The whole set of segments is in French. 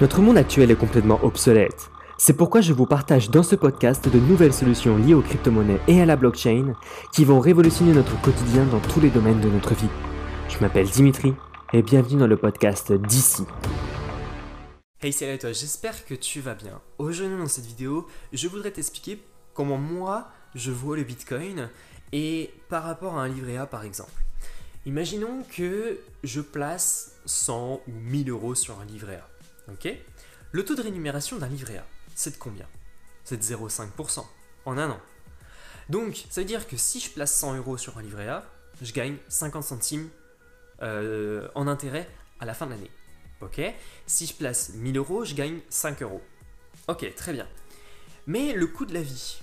Notre monde actuel est complètement obsolète. C'est pourquoi je vous partage dans ce podcast de nouvelles solutions liées aux crypto-monnaies et à la blockchain qui vont révolutionner notre quotidien dans tous les domaines de notre vie. Je m'appelle Dimitri et bienvenue dans le podcast d'ici. Hey salut à toi, j'espère que tu vas bien. Aujourd'hui dans cette vidéo, je voudrais t'expliquer comment moi je vois le Bitcoin et par rapport à un livret A par exemple. Imaginons que je place 100 ou 1000 euros sur un livret A. Ok Le taux de rémunération d'un livret A, c'est de combien? C'est de 0,5% en un an. Donc, ça veut dire que si je place 100 euros sur un livret A, je gagne 50 centimes euh, en intérêt à la fin de l'année. Ok Si je place 1000 euros, je gagne 5 euros. Ok, très bien. Mais le coût de la vie,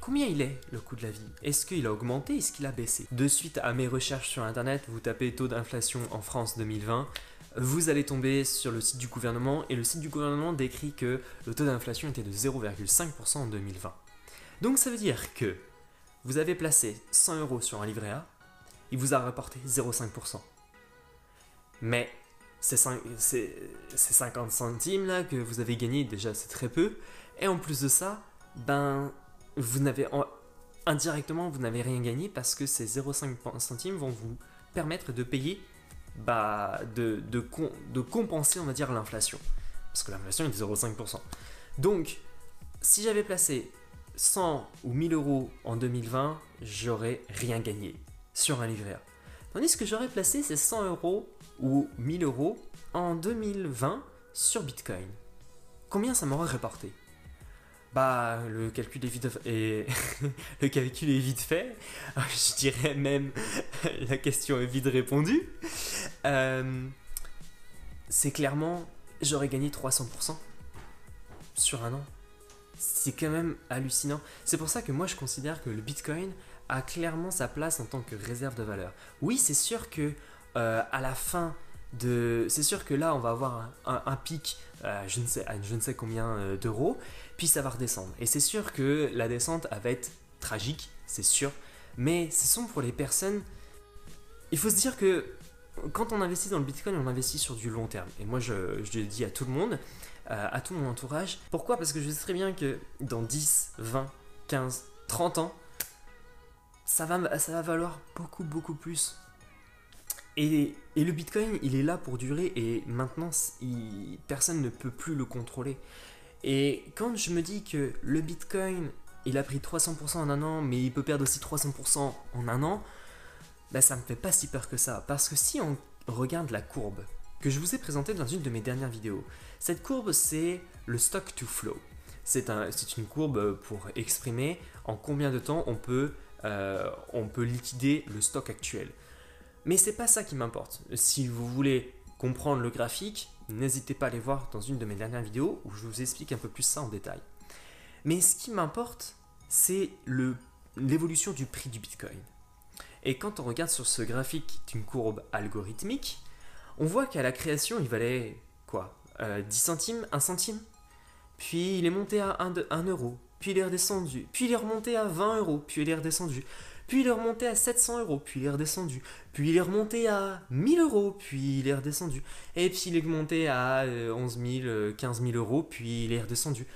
combien il est le coût de la vie? Est-ce qu'il a augmenté? Est-ce qu'il a baissé? De suite à mes recherches sur internet, vous tapez taux d'inflation en France 2020, vous allez tomber sur le site du gouvernement et le site du gouvernement décrit que le taux d'inflation était de 0,5% en 2020. Donc ça veut dire que vous avez placé 100 euros sur un livret A, il vous a rapporté 0,5%. Mais ces, 50 centimes là que vous avez gagné, déjà c'est très peu. Et en plus de ça, ben vous n'avez indirectement vous n'avez rien gagné parce que ces 0,5 centimes vont vous permettre de payer bah, de, compenser, l'inflation. Parce que l'inflation est de 0,5%. Donc, si j'avais placé 100 ou 1000 euros en 2020, j'aurais rien gagné sur un livret A. Tandis que j'aurais placé ces 100 euros ou 1000 euros en 2020 sur Bitcoin. Combien ça m'aurait rapporté? Bah, le calcul est vite, et le calcul est vite fait. Je dirais même la question est vite répondue. Euh, c'est clairement, j'aurais gagné 300% sur un an. C'est quand même hallucinant. C'est pour ça que moi je considère que le Bitcoin a clairement sa place en tant que réserve de valeur. Oui, c'est sûr que euh, à la fin c'est sûr que là, on va avoir un, pic, euh, je, ne sais, je ne sais combien d'euros, puis ça va redescendre. Et c'est sûr que la descente va être tragique, c'est sûr, mais ce sont pour les personnes. Il faut se dire que quand on investit dans le Bitcoin, on investit sur du long terme. Et moi, je, le dis à tout le monde, euh, à tout mon entourage. Pourquoi? Parce que je sais très bien que dans 10, 20, 15, 30 ans, ça va, ça va valoir beaucoup, beaucoup plus. Et, le Bitcoin, il est là pour durer et maintenant, personne ne peut plus le contrôler. Et quand je me dis que le Bitcoin, il a pris 300% en un an, mais il peut perdre aussi 300% en un an, bah ça me fait pas si peur que ça. Parce que si on regarde la courbe que je vous ai présentée dans une de mes dernières vidéos, cette courbe c'est le stock to flow. C'est un, une courbe pour exprimer en combien de temps on peut, euh, on peut liquider le stock actuel. Mais c'est pas ça qui m'importe. Si vous voulez comprendre le graphique, n'hésitez pas à aller voir dans une de mes dernières vidéos où je vous explique un peu plus ça en détail. Mais ce qui m'importe, c'est l'évolution du prix du Bitcoin. Et quand on regarde sur ce graphique qui est une courbe algorithmique, on voit qu'à la création, il valait quoi 10 euh, centimes 1 centime Puis il est monté à 1, 1 euro, puis il est redescendu, puis il est remonté à 20 euros, puis il est redescendu. Puis il est remonté à 700 euros, puis il est redescendu. Puis il est remonté à 1000 euros, puis il est redescendu. Et puis il est monté à 11 000, 15 000 euros, puis il est redescendu.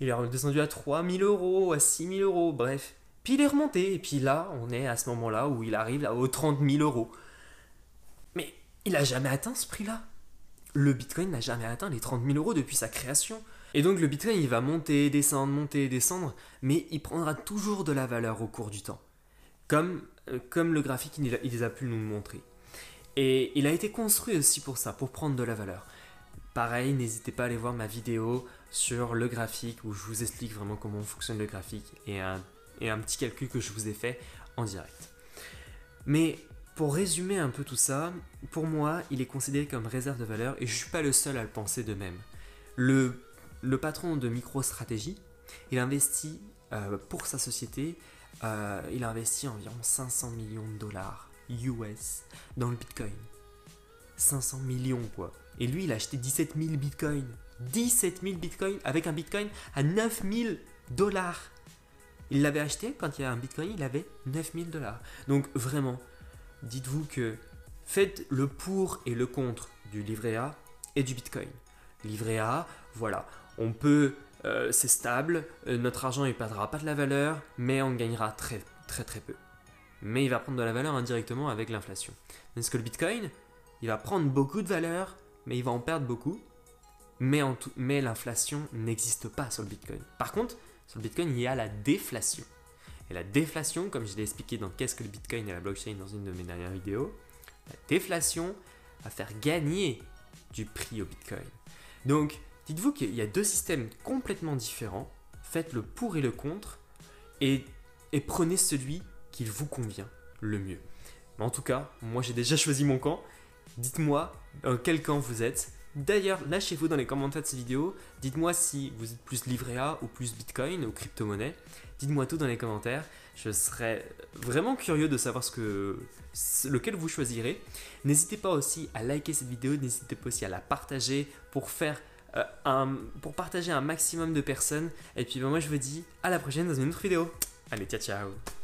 Il est redescendu à 3 000 euros, à 6 000 euros, bref. Puis il est remonté, et puis là, on est à ce moment-là où il arrive aux 30 000 euros. Mais il n'a jamais atteint ce prix-là. Le Bitcoin n'a jamais atteint les 30 000 euros depuis sa création. Et donc le Bitcoin, il va monter, descendre, monter, descendre, mais il prendra toujours de la valeur au cours du temps comme, euh, comme le graphique il, les a pu nous montrer. Et il a été construit aussi pour ça, pour prendre de la valeur. Pareil, n'hésitez pas à aller voir ma vidéo sur le graphique où je vous explique vraiment comment fonctionne le graphique et un, et un petit calcul que je vous ai fait en direct. Mais pour résumer un peu tout ça, pour moi, il est considéré comme réserve de valeur et je ne suis pas le seul à le penser de même. Le, patron de MicroStratégie, il investit euh, pour sa société euh, il a investi environ 500 millions de dollars US dans le Bitcoin. 500 millions quoi. Et lui, il a acheté 17 000 Bitcoins. 17 000 Bitcoins avec un Bitcoin à 9 000 dollars. Il l'avait acheté quand il y a un Bitcoin, il avait 9 000 dollars. Donc vraiment, dites-vous que faites le pour et le contre du livret A et du Bitcoin. Livret A, voilà, on peut, euh, c'est stable, euh, notre argent ne perdra pas de la valeur, mais on gagnera très très très peu. Mais il va prendre de la valeur indirectement avec l'inflation. Est-ce que le Bitcoin, il va prendre beaucoup de valeur, mais il va en perdre beaucoup, mais, mais l'inflation n'existe pas sur le Bitcoin. Par contre, sur le Bitcoin, il y a la déflation. Et la déflation, comme je l'ai expliqué dans Qu'est-ce que le Bitcoin et la blockchain dans une de mes dernières vidéos, la déflation va faire gagner du prix au Bitcoin. Donc, dites-vous qu'il y a deux systèmes complètement différents. Faites le pour et le contre et, prenez celui qui vous convient le mieux. En tout cas, moi j'ai déjà choisi mon camp. Dites-moi dans quel camp vous êtes. D'ailleurs, lâchez-vous dans les commentaires de cette vidéo. Dites-moi si vous êtes plus livret A ou plus Bitcoin ou crypto-monnaie. Dites-moi tout dans les commentaires. Je serais vraiment curieux de savoir ce que, lequel vous choisirez. N'hésitez pas aussi à liker cette vidéo. N'hésitez pas aussi à la partager pour faire euh, pour partager un maximum de personnes. Et puis ben, moi je vous dis à la prochaine dans une autre vidéo. Allez, ciao ciao